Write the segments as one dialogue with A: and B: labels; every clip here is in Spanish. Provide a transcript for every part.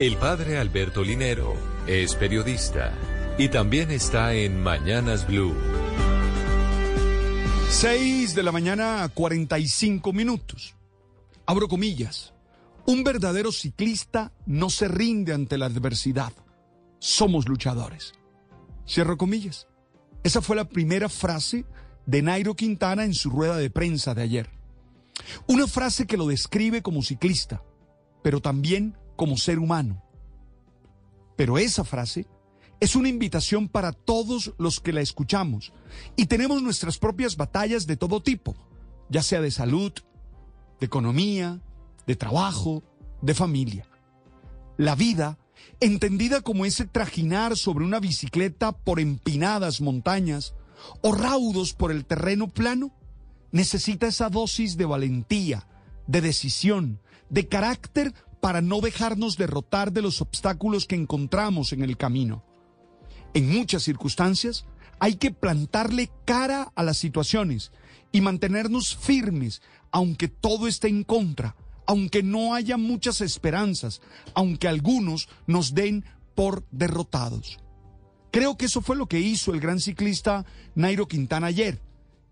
A: El padre Alberto Linero es periodista y también está en Mañanas Blue.
B: 6 de la mañana, 45 minutos. Abro comillas. Un verdadero ciclista no se rinde ante la adversidad. Somos luchadores. Cierro comillas. Esa fue la primera frase de Nairo Quintana en su rueda de prensa de ayer. Una frase que lo describe como ciclista, pero también como ser humano. Pero esa frase es una invitación para todos los que la escuchamos y tenemos nuestras propias batallas de todo tipo, ya sea de salud, de economía, de trabajo, de familia. La vida, entendida como ese trajinar sobre una bicicleta por empinadas montañas o raudos por el terreno plano, necesita esa dosis de valentía, de decisión, de carácter para no dejarnos derrotar de los obstáculos que encontramos en el camino. En muchas circunstancias hay que plantarle cara a las situaciones y mantenernos firmes aunque todo esté en contra, aunque no haya muchas esperanzas, aunque algunos nos den por derrotados. Creo que eso fue lo que hizo el gran ciclista Nairo Quintana ayer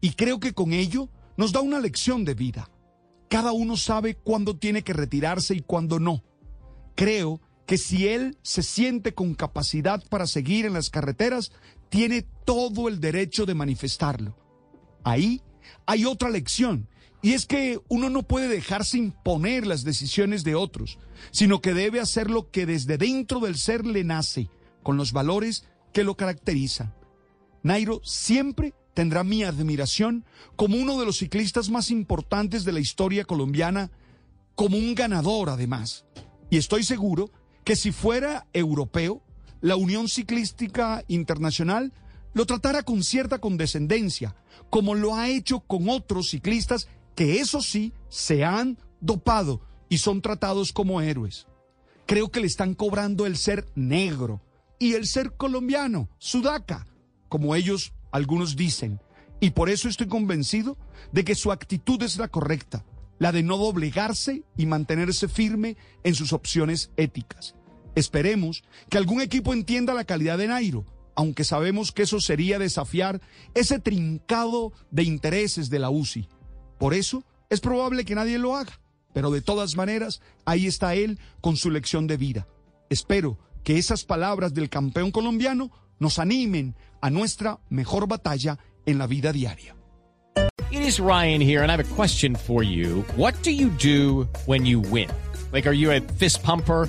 B: y creo que con ello nos da una lección de vida. Cada uno sabe cuándo tiene que retirarse y cuándo no. Creo que si él se siente con capacidad para seguir en las carreteras, tiene todo el derecho de manifestarlo. Ahí hay otra lección, y es que uno no puede dejarse imponer las decisiones de otros, sino que debe hacer lo que desde dentro del ser le nace, con los valores que lo caracterizan. Nairo siempre tendrá mi admiración como uno de los ciclistas más importantes de la historia colombiana, como un ganador además. Y estoy seguro que si fuera europeo, la Unión Ciclística Internacional lo tratara con cierta condescendencia, como lo ha hecho con otros ciclistas que eso sí se han dopado y son tratados como héroes. Creo que le están cobrando el ser negro y el ser colombiano, sudaca, como ellos algunos dicen. Y por eso estoy convencido de que su actitud es la correcta la de no doblegarse y mantenerse firme en sus opciones éticas. Esperemos que algún equipo entienda la calidad de Nairo, aunque sabemos que eso sería desafiar ese trincado de intereses de la UCI. Por eso es probable que nadie lo haga, pero de todas maneras ahí está él con su lección de vida. Espero que esas palabras del campeón colombiano nos animen a nuestra mejor batalla en la vida diaria.
C: It is Ryan here, and I have a question for you. What do you do when you win? Like, are you a fist pumper?